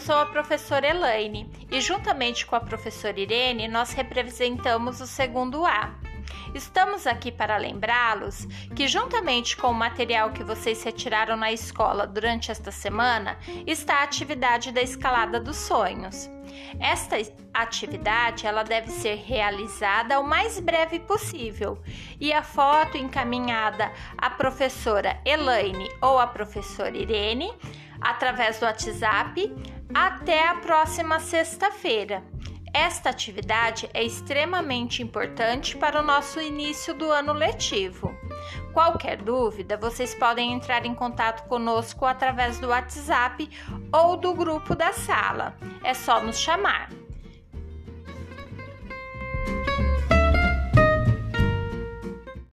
sou a professora Elaine e, juntamente com a professora Irene, nós representamos o segundo A. Estamos aqui para lembrá-los que, juntamente com o material que vocês retiraram na escola durante esta semana, está a atividade da escalada dos sonhos. Esta atividade ela deve ser realizada o mais breve possível e a foto encaminhada à professora Elaine ou à professora Irene através do WhatsApp até a próxima sexta-feira. Esta atividade é extremamente importante para o nosso início do ano letivo. Qualquer dúvida, vocês podem entrar em contato conosco através do WhatsApp ou do grupo da sala. É só nos chamar.